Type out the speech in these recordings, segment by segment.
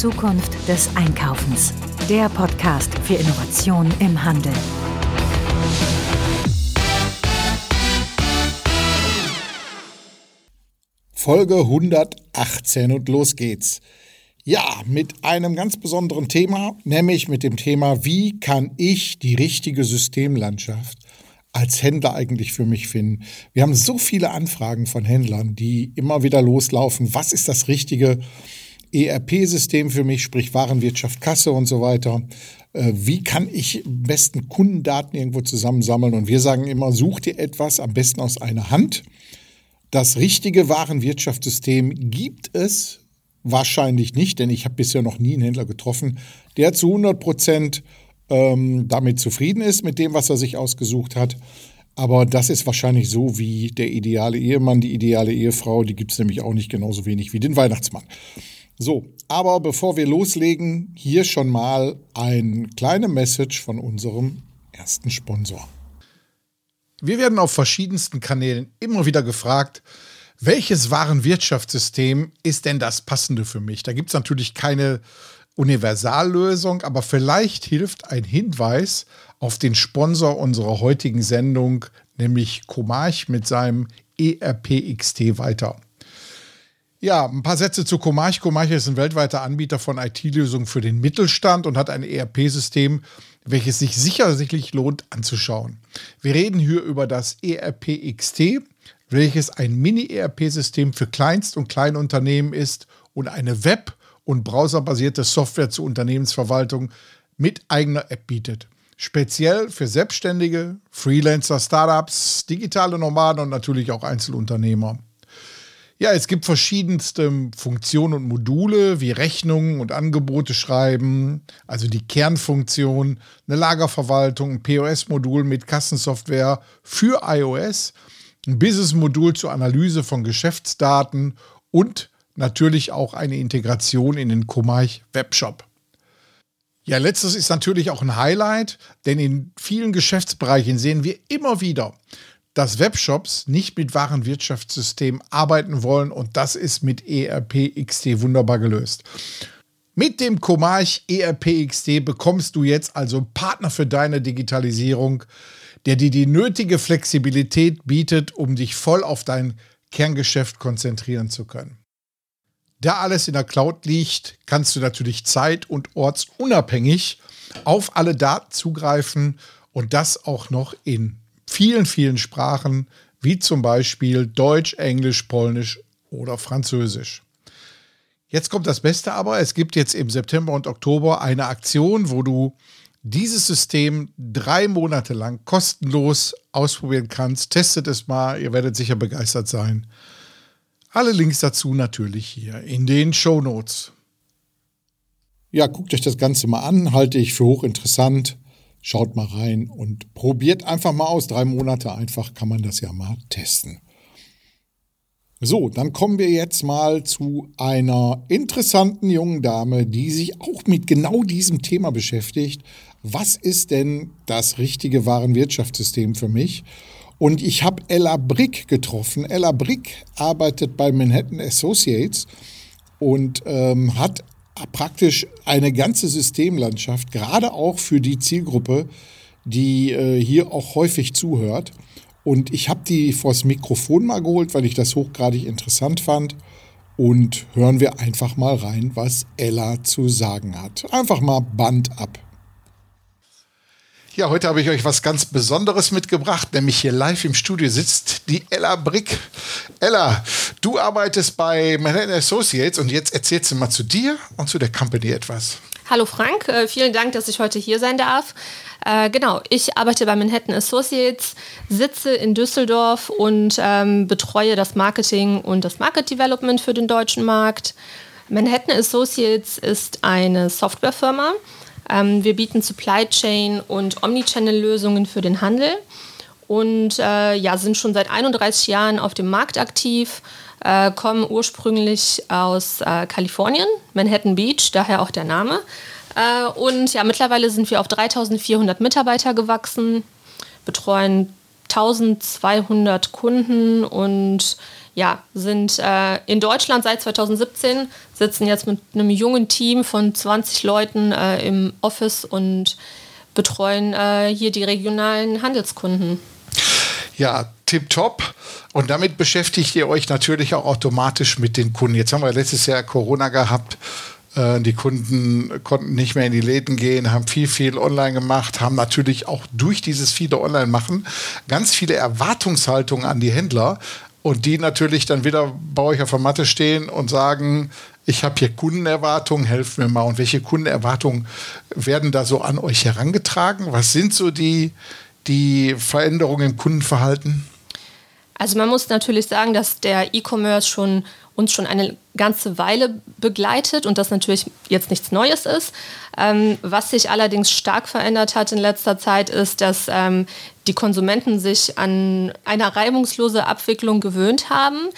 Zukunft des Einkaufens. Der Podcast für Innovation im Handel. Folge 118 und los geht's. Ja, mit einem ganz besonderen Thema, nämlich mit dem Thema, wie kann ich die richtige Systemlandschaft als Händler eigentlich für mich finden. Wir haben so viele Anfragen von Händlern, die immer wieder loslaufen. Was ist das richtige ERP-System für mich, sprich Warenwirtschaft, Kasse und so weiter? Äh, wie kann ich besten Kundendaten irgendwo zusammensammeln? Und wir sagen immer, such dir etwas am besten aus einer Hand. Das richtige Warenwirtschaftssystem gibt es wahrscheinlich nicht, denn ich habe bisher noch nie einen Händler getroffen, der zu 100 Prozent ähm, damit zufrieden ist mit dem, was er sich ausgesucht hat. Aber das ist wahrscheinlich so wie der ideale Ehemann, die ideale Ehefrau. Die gibt es nämlich auch nicht genauso wenig wie den Weihnachtsmann. So, aber bevor wir loslegen, hier schon mal ein kleine Message von unserem ersten Sponsor. Wir werden auf verschiedensten Kanälen immer wieder gefragt, welches Warenwirtschaftssystem ist denn das passende für mich? Da gibt es natürlich keine Universallösung, aber vielleicht hilft ein Hinweis auf den Sponsor unserer heutigen Sendung, nämlich Comarch mit seinem ERPXT weiter. Ja, ein paar Sätze zu Comarch. Comarch ist ein weltweiter Anbieter von IT-Lösungen für den Mittelstand und hat ein ERP-System, welches sich sicherlich lohnt anzuschauen. Wir reden hier über das ERPXT, welches ein Mini-ERP-System für Kleinst- und Kleinunternehmen ist und eine Web- und browserbasierte Software zur Unternehmensverwaltung mit eigener App bietet. Speziell für Selbstständige, Freelancer, Startups, digitale Nomaden und natürlich auch Einzelunternehmer. Ja, es gibt verschiedenste Funktionen und Module wie Rechnungen und Angebote schreiben, also die Kernfunktion, eine Lagerverwaltung, ein POS-Modul mit Kassensoftware für iOS, ein Business-Modul zur Analyse von Geschäftsdaten und natürlich auch eine Integration in den Komarch Webshop. Ja, letztes ist natürlich auch ein Highlight, denn in vielen Geschäftsbereichen sehen wir immer wieder, dass Webshops nicht mit Warenwirtschaftssystemen arbeiten wollen und das ist mit ERP XT wunderbar gelöst. Mit dem Comarch ERP XT bekommst du jetzt also einen Partner für deine Digitalisierung, der dir die nötige Flexibilität bietet, um dich voll auf dein Kerngeschäft konzentrieren zu können. Da alles in der Cloud liegt, kannst du natürlich zeit- und ortsunabhängig auf alle Daten zugreifen und das auch noch in vielen, vielen Sprachen, wie zum Beispiel Deutsch, Englisch, Polnisch oder Französisch. Jetzt kommt das Beste aber, es gibt jetzt im September und Oktober eine Aktion, wo du dieses System drei Monate lang kostenlos ausprobieren kannst. Testet es mal, ihr werdet sicher begeistert sein. Alle Links dazu natürlich hier in den Show Notes. Ja, guckt euch das Ganze mal an, halte ich für hochinteressant. Schaut mal rein und probiert einfach mal aus. Drei Monate einfach kann man das ja mal testen. So, dann kommen wir jetzt mal zu einer interessanten jungen Dame, die sich auch mit genau diesem Thema beschäftigt. Was ist denn das richtige Warenwirtschaftssystem für mich? Und ich habe Ella Brick getroffen. Ella Brick arbeitet bei Manhattan Associates und ähm, hat praktisch eine ganze Systemlandschaft, gerade auch für die Zielgruppe, die äh, hier auch häufig zuhört. Und ich habe die vors Mikrofon mal geholt, weil ich das hochgradig interessant fand. Und hören wir einfach mal rein, was Ella zu sagen hat. Einfach mal Band ab. Ja, heute habe ich euch was ganz Besonderes mitgebracht, nämlich hier live im Studio sitzt die Ella Brick. Ella, du arbeitest bei Manhattan Associates und jetzt erzählst du mal zu dir und zu der Company etwas. Hallo Frank, äh, vielen Dank, dass ich heute hier sein darf. Äh, genau, ich arbeite bei Manhattan Associates, sitze in Düsseldorf und ähm, betreue das Marketing und das Market Development für den deutschen Markt. Manhattan Associates ist eine Softwarefirma, ähm, wir bieten Supply Chain und Omnichannel-Lösungen für den Handel und äh, ja, sind schon seit 31 Jahren auf dem Markt aktiv, äh, kommen ursprünglich aus äh, Kalifornien, Manhattan Beach, daher auch der Name. Äh, und ja, mittlerweile sind wir auf 3400 Mitarbeiter gewachsen, betreuen 1200 Kunden und ja, sind äh, in Deutschland seit 2017, sitzen jetzt mit einem jungen Team von 20 Leuten äh, im Office und betreuen äh, hier die regionalen Handelskunden. Ja, tipptopp. Und damit beschäftigt ihr euch natürlich auch automatisch mit den Kunden. Jetzt haben wir letztes Jahr Corona gehabt. Äh, die Kunden konnten nicht mehr in die Läden gehen, haben viel, viel online gemacht, haben natürlich auch durch dieses viele Online-Machen ganz viele Erwartungshaltungen an die Händler und die natürlich dann wieder bei euch auf der Matte stehen und sagen, ich habe hier Kundenerwartungen, helft mir mal. Und welche Kundenerwartungen werden da so an euch herangetragen? Was sind so die, die Veränderungen im Kundenverhalten? Also man muss natürlich sagen, dass der E-Commerce schon uns schon eine ganze Weile begleitet und das natürlich jetzt nichts Neues ist. Ähm, was sich allerdings stark verändert hat in letzter Zeit ist, dass ähm, die Konsumenten sich an eine reibungslose Abwicklung gewöhnt haben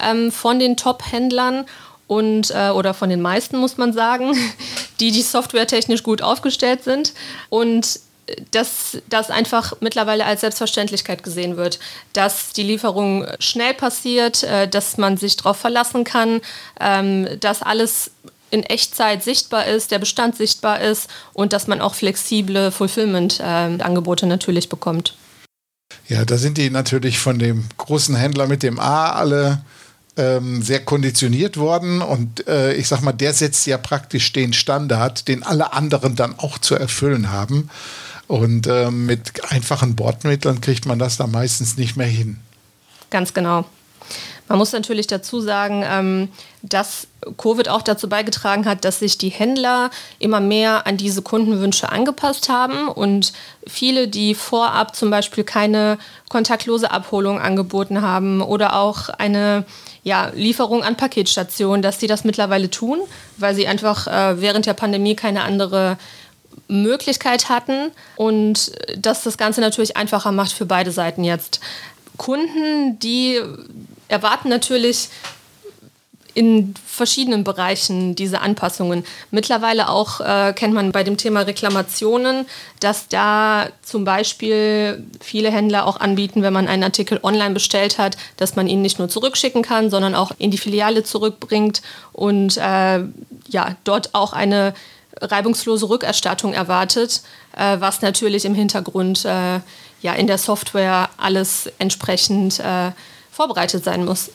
ähm, von den Top-Händlern und äh, oder von den meisten muss man sagen, die die softwaretechnisch gut aufgestellt sind und dass das einfach mittlerweile als Selbstverständlichkeit gesehen wird, dass die Lieferung schnell passiert, äh, dass man sich darauf verlassen kann, ähm, dass alles in Echtzeit sichtbar ist, der Bestand sichtbar ist und dass man auch flexible Fulfillment-Angebote natürlich bekommt. Ja, da sind die natürlich von dem großen Händler mit dem A alle ähm, sehr konditioniert worden und äh, ich sag mal, der setzt ja praktisch den Standard, den alle anderen dann auch zu erfüllen haben. Und äh, mit einfachen Bordmitteln kriegt man das da meistens nicht mehr hin. Ganz genau. Man muss natürlich dazu sagen, ähm, dass Covid auch dazu beigetragen hat, dass sich die Händler immer mehr an diese Kundenwünsche angepasst haben und viele, die vorab zum Beispiel keine kontaktlose Abholung angeboten haben oder auch eine ja, Lieferung an Paketstationen, dass sie das mittlerweile tun, weil sie einfach äh, während der Pandemie keine andere Möglichkeit hatten und dass das Ganze natürlich einfacher macht für beide Seiten jetzt. Kunden, die erwarten natürlich in verschiedenen Bereichen diese Anpassungen. Mittlerweile auch äh, kennt man bei dem Thema Reklamationen, dass da zum Beispiel viele Händler auch anbieten, wenn man einen Artikel online bestellt hat, dass man ihn nicht nur zurückschicken kann, sondern auch in die Filiale zurückbringt und äh, ja, dort auch eine reibungslose Rückerstattung erwartet, äh, was natürlich im Hintergrund äh, ja in der Software alles entsprechend äh, vorbereitet sein muss.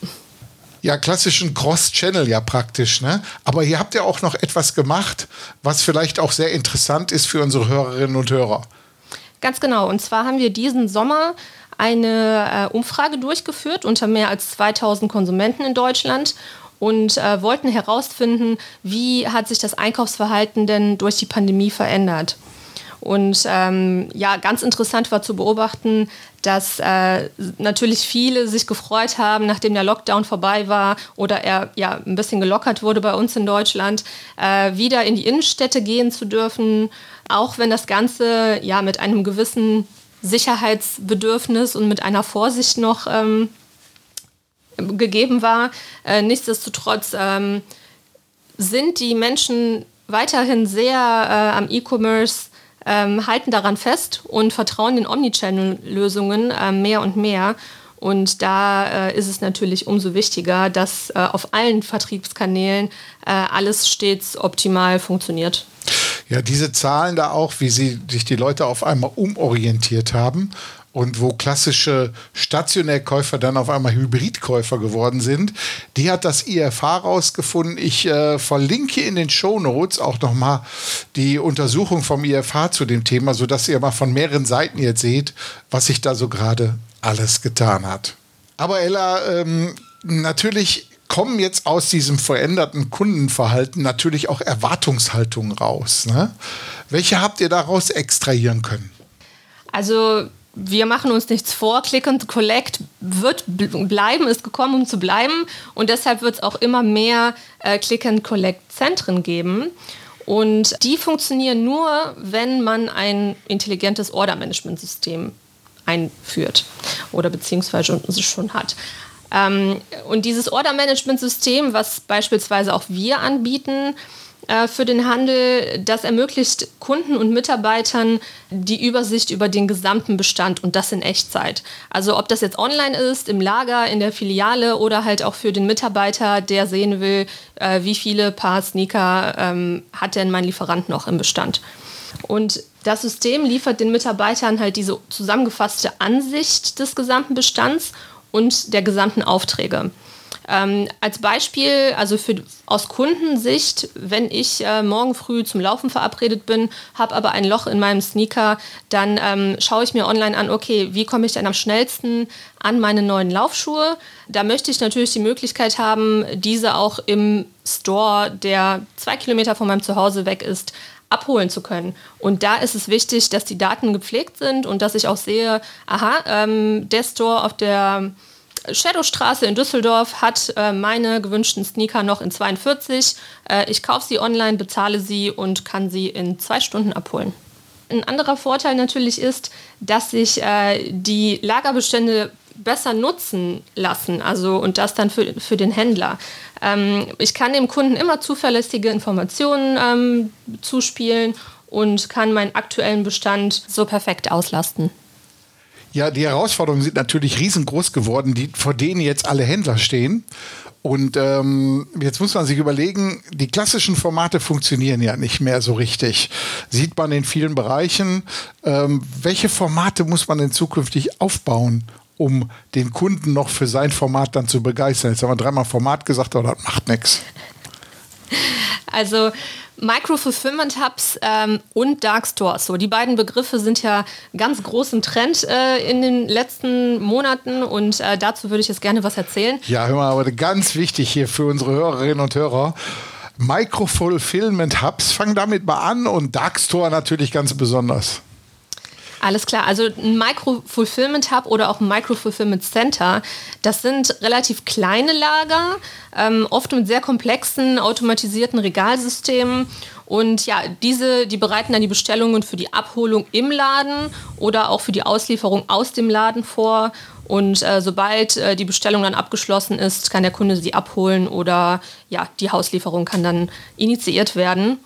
Ja, klassischen Cross-Channel ja praktisch, ne? Aber hier habt ihr auch noch etwas gemacht, was vielleicht auch sehr interessant ist für unsere Hörerinnen und Hörer. Ganz genau. Und zwar haben wir diesen Sommer eine äh, Umfrage durchgeführt unter mehr als 2000 Konsumenten in Deutschland und äh, wollten herausfinden, wie hat sich das Einkaufsverhalten denn durch die Pandemie verändert. Und ähm, ja, ganz interessant war zu beobachten, dass äh, natürlich viele sich gefreut haben, nachdem der Lockdown vorbei war oder er ja ein bisschen gelockert wurde bei uns in Deutschland, äh, wieder in die Innenstädte gehen zu dürfen, auch wenn das Ganze ja mit einem gewissen Sicherheitsbedürfnis und mit einer Vorsicht noch ähm, gegeben war. Äh, nichtsdestotrotz ähm, sind die Menschen weiterhin sehr äh, am E-Commerce, ähm, halten daran fest und vertrauen den Omnichannel-Lösungen äh, mehr und mehr. Und da äh, ist es natürlich umso wichtiger, dass äh, auf allen Vertriebskanälen äh, alles stets optimal funktioniert. Ja, diese Zahlen da auch, wie sie sich die Leute auf einmal umorientiert haben und wo klassische Stationärkäufer dann auf einmal Hybridkäufer geworden sind. Die hat das IFH rausgefunden. Ich äh, verlinke in den Show Notes auch nochmal die Untersuchung vom IFH zu dem Thema, sodass ihr mal von mehreren Seiten jetzt seht, was sich da so gerade alles getan hat. Aber Ella, ähm, natürlich kommen jetzt aus diesem veränderten Kundenverhalten natürlich auch Erwartungshaltungen raus. Ne? Welche habt ihr daraus extrahieren können? Also wir machen uns nichts vor, Click and Collect wird bleiben, ist gekommen, um zu bleiben. Und deshalb wird es auch immer mehr äh, Click and Collect Zentren geben. Und die funktionieren nur, wenn man ein intelligentes Order-Management-System einführt oder beziehungsweise schon hat. Ähm, und dieses Order-Management-System, was beispielsweise auch wir anbieten, für den Handel. Das ermöglicht Kunden und Mitarbeitern die Übersicht über den gesamten Bestand und das in Echtzeit. Also ob das jetzt online ist, im Lager, in der Filiale oder halt auch für den Mitarbeiter, der sehen will, äh, wie viele Paar Sneaker ähm, hat denn mein Lieferant noch im Bestand. Und das System liefert den Mitarbeitern halt diese zusammengefasste Ansicht des gesamten Bestands und der gesamten Aufträge. Ähm, als Beispiel, also für, aus Kundensicht, wenn ich äh, morgen früh zum Laufen verabredet bin, habe aber ein Loch in meinem Sneaker, dann ähm, schaue ich mir online an, okay, wie komme ich denn am schnellsten an meine neuen Laufschuhe? Da möchte ich natürlich die Möglichkeit haben, diese auch im Store, der zwei Kilometer von meinem Zuhause weg ist, abholen zu können. Und da ist es wichtig, dass die Daten gepflegt sind und dass ich auch sehe, aha, ähm, der Store auf der Shadowstraße in Düsseldorf hat äh, meine gewünschten Sneaker noch in 42. Äh, ich kaufe sie online, bezahle sie und kann sie in zwei Stunden abholen. Ein anderer Vorteil natürlich ist, dass sich äh, die Lagerbestände besser nutzen lassen, also und das dann für, für den Händler. Ähm, ich kann dem Kunden immer zuverlässige Informationen ähm, zuspielen und kann meinen aktuellen Bestand so perfekt auslasten. Ja, die Herausforderungen sind natürlich riesengroß geworden, die, vor denen jetzt alle Händler stehen. Und ähm, jetzt muss man sich überlegen, die klassischen Formate funktionieren ja nicht mehr so richtig. Sieht man in vielen Bereichen. Ähm, welche Formate muss man denn zukünftig aufbauen, um den Kunden noch für sein Format dann zu begeistern? Jetzt haben wir dreimal Format gesagt, aber das macht nichts. Also Micro-Fulfillment Hubs ähm, und Dark Stores. So, die beiden Begriffe sind ja ganz groß im Trend äh, in den letzten Monaten und äh, dazu würde ich jetzt gerne was erzählen. Ja, hör mal, aber ganz wichtig hier für unsere Hörerinnen und Hörer. Micro-Fulfillment Hubs, fang damit mal an und Dark Store natürlich ganz besonders. Alles klar, also ein Micro-Fulfillment Hub oder auch ein Micro-Fulfillment Center, das sind relativ kleine Lager, ähm, oft mit sehr komplexen automatisierten Regalsystemen. Und ja, diese, die bereiten dann die Bestellungen für die Abholung im Laden oder auch für die Auslieferung aus dem Laden vor. Und äh, sobald äh, die Bestellung dann abgeschlossen ist, kann der Kunde sie abholen oder ja, die Hauslieferung kann dann initiiert werden.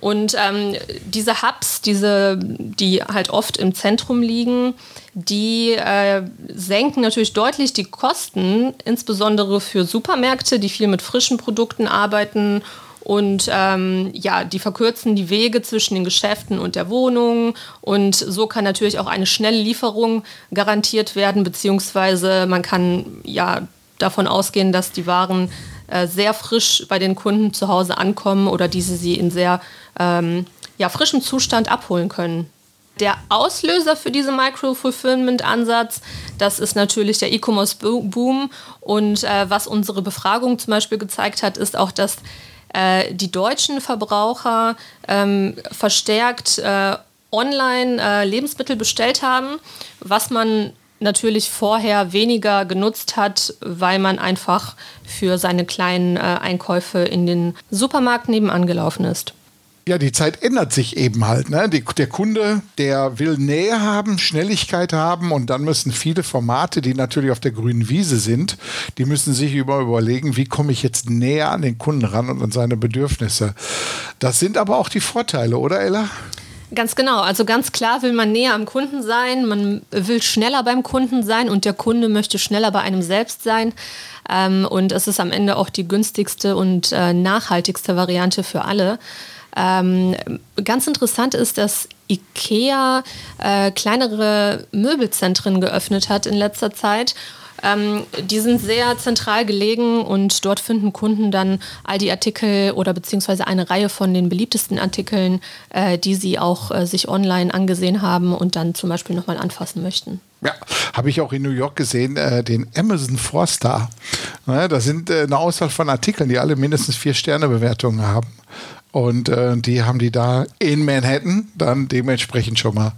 Und ähm, diese Hubs, diese, die halt oft im Zentrum liegen, die äh, senken natürlich deutlich die Kosten, insbesondere für Supermärkte, die viel mit frischen Produkten arbeiten und ähm, ja, die verkürzen die Wege zwischen den Geschäften und der Wohnung. Und so kann natürlich auch eine schnelle Lieferung garantiert werden, beziehungsweise man kann ja davon ausgehen, dass die Waren äh, sehr frisch bei den Kunden zu Hause ankommen oder diese sie in sehr ähm, ja, frischem Zustand abholen können. Der Auslöser für diesen Micro-Fulfillment-Ansatz, das ist natürlich der E-Commerce-Boom. Und äh, was unsere Befragung zum Beispiel gezeigt hat, ist auch, dass äh, die deutschen Verbraucher ähm, verstärkt äh, online äh, Lebensmittel bestellt haben, was man natürlich vorher weniger genutzt hat, weil man einfach für seine kleinen äh, Einkäufe in den Supermarkt nebenan gelaufen ist. Ja, die Zeit ändert sich eben halt. Ne? Die, der Kunde, der will Nähe haben, Schnelligkeit haben und dann müssen viele Formate, die natürlich auf der grünen Wiese sind, die müssen sich über überlegen, wie komme ich jetzt näher an den Kunden ran und an seine Bedürfnisse. Das sind aber auch die Vorteile, oder Ella? Ganz genau. Also ganz klar will man näher am Kunden sein, man will schneller beim Kunden sein und der Kunde möchte schneller bei einem selbst sein. Ähm, und es ist am Ende auch die günstigste und äh, nachhaltigste Variante für alle. Ähm, ganz interessant ist, dass IKEA äh, kleinere Möbelzentren geöffnet hat in letzter Zeit. Ähm, die sind sehr zentral gelegen und dort finden Kunden dann all die Artikel oder beziehungsweise eine Reihe von den beliebtesten Artikeln, äh, die sie auch äh, sich online angesehen haben und dann zum Beispiel nochmal anfassen möchten. Ja, habe ich auch in New York gesehen, äh, den Amazon Four Star. Ja, das sind äh, eine Auswahl von Artikeln, die alle mindestens vier Sterne Bewertungen haben. Und äh, die haben die da in Manhattan dann dementsprechend schon mal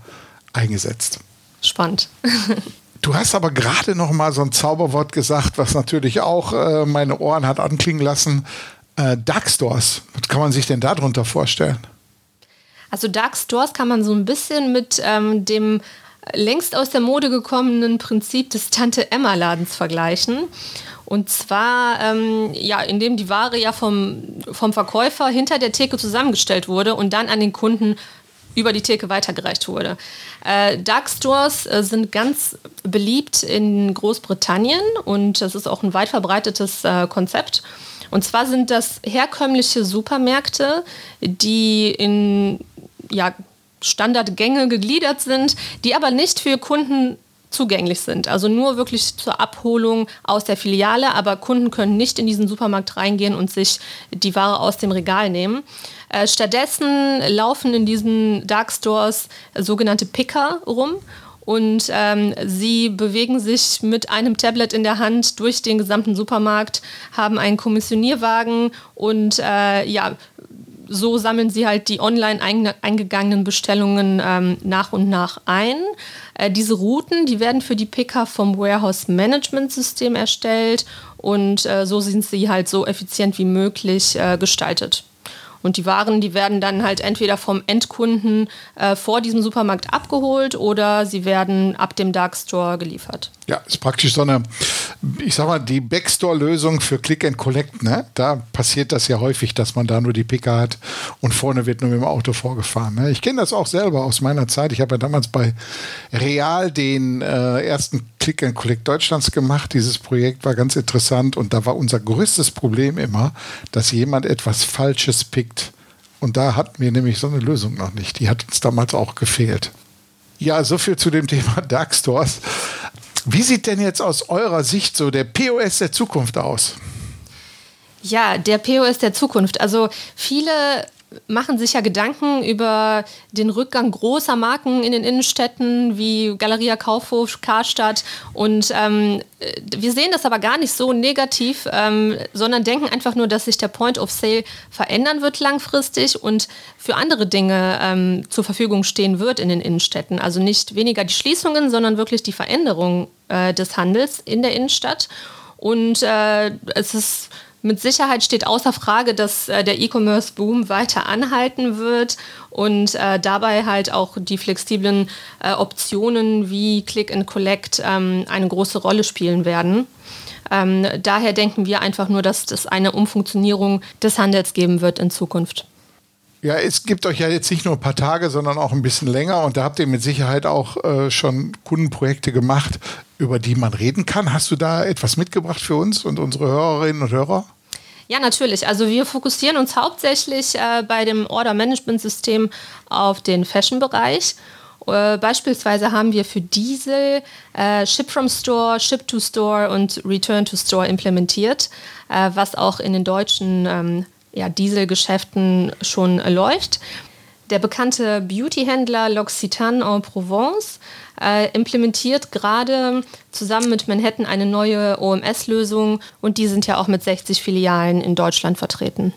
eingesetzt. Spannend. Du hast aber gerade noch mal so ein Zauberwort gesagt, was natürlich auch äh, meine Ohren hat anklingen lassen. Äh, Dark Stores. Was kann man sich denn darunter vorstellen? Also Dark Stores kann man so ein bisschen mit ähm, dem längst aus der Mode gekommenen Prinzip des Tante Emma Ladens vergleichen. Und zwar, ähm, ja, indem die Ware ja vom, vom Verkäufer hinter der Theke zusammengestellt wurde und dann an den Kunden über die Theke weitergereicht wurde. Äh, Dark Stores äh, sind ganz beliebt in Großbritannien und das ist auch ein weit verbreitetes äh, Konzept. Und zwar sind das herkömmliche Supermärkte, die in ja, Standardgänge gegliedert sind, die aber nicht für Kunden zugänglich sind. Also nur wirklich zur Abholung aus der Filiale, aber Kunden können nicht in diesen Supermarkt reingehen und sich die Ware aus dem Regal nehmen. Äh, stattdessen laufen in diesen Dark Stores sogenannte Picker rum und ähm, sie bewegen sich mit einem Tablet in der Hand durch den gesamten Supermarkt, haben einen Kommissionierwagen und äh, ja, so sammeln sie halt die online eingegangenen Bestellungen ähm, nach und nach ein. Äh, diese Routen, die werden für die Picker vom Warehouse Management System erstellt und äh, so sind sie halt so effizient wie möglich äh, gestaltet. Und die Waren, die werden dann halt entweder vom Endkunden äh, vor diesem Supermarkt abgeholt oder sie werden ab dem Dark Store geliefert. Ja, ist praktisch so eine, ich sag mal, die Backstore-Lösung für Click and Collect. Ne? Da passiert das ja häufig, dass man da nur die Picker hat und vorne wird nur mit dem Auto vorgefahren. Ne? Ich kenne das auch selber aus meiner Zeit. Ich habe ja damals bei Real den äh, ersten Click and Collect Deutschlands gemacht. Dieses Projekt war ganz interessant und da war unser größtes Problem immer, dass jemand etwas Falsches pickt. Und da hatten wir nämlich so eine Lösung noch nicht. Die hat uns damals auch gefehlt. Ja, so viel zu dem Thema Dark Stores. Wie sieht denn jetzt aus eurer Sicht so der POS der Zukunft aus? Ja, der POS der Zukunft. Also viele machen sich ja Gedanken über den Rückgang großer Marken in den Innenstädten wie Galeria Kaufhof, Karstadt. Und ähm, wir sehen das aber gar nicht so negativ, ähm, sondern denken einfach nur, dass sich der Point of Sale verändern wird langfristig und für andere Dinge ähm, zur Verfügung stehen wird in den Innenstädten. Also nicht weniger die Schließungen, sondern wirklich die Veränderung äh, des Handels in der Innenstadt. Und äh, es ist mit Sicherheit steht außer Frage, dass äh, der E-Commerce-Boom weiter anhalten wird und äh, dabei halt auch die flexiblen äh, Optionen wie Click and Collect ähm, eine große Rolle spielen werden. Ähm, daher denken wir einfach nur, dass es eine Umfunktionierung des Handels geben wird in Zukunft. Ja, es gibt euch ja jetzt nicht nur ein paar Tage, sondern auch ein bisschen länger und da habt ihr mit Sicherheit auch äh, schon Kundenprojekte gemacht, über die man reden kann. Hast du da etwas mitgebracht für uns und unsere Hörerinnen und Hörer? Ja, natürlich. Also wir fokussieren uns hauptsächlich äh, bei dem Order-Management-System auf den Fashion-Bereich. Äh, beispielsweise haben wir für Diesel äh, Ship from Store, Ship to Store und Return to Store implementiert, äh, was auch in den deutschen ähm, ja, Dieselgeschäften schon läuft. Der bekannte Beautyhändler L'Occitane en Provence äh, implementiert gerade zusammen mit Manhattan eine neue OMS-Lösung und die sind ja auch mit 60 Filialen in Deutschland vertreten.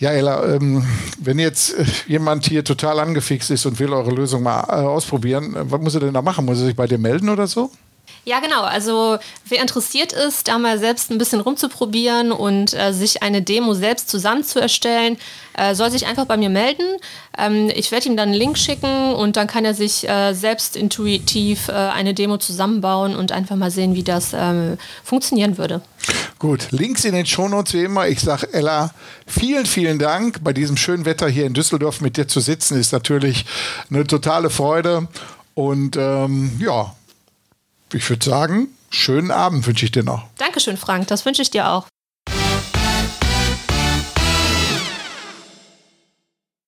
Ja, Ella, ähm, wenn jetzt äh, jemand hier total angefixt ist und will eure Lösung mal äh, ausprobieren, äh, was muss er denn da machen? Muss er sich bei dir melden oder so? Ja, genau. Also wer interessiert ist, da mal selbst ein bisschen rumzuprobieren und äh, sich eine Demo selbst zusammen zu erstellen, äh, soll sich einfach bei mir melden. Ähm, ich werde ihm dann einen Link schicken und dann kann er sich äh, selbst intuitiv äh, eine Demo zusammenbauen und einfach mal sehen, wie das ähm, funktionieren würde. Gut, Links in den Shownotes wie immer. Ich sage Ella, vielen, vielen Dank. Bei diesem schönen Wetter hier in Düsseldorf mit dir zu sitzen, ist natürlich eine totale Freude. Und ähm, ja, ich würde sagen, schönen Abend wünsche ich dir noch. Dankeschön, Frank. Das wünsche ich dir auch.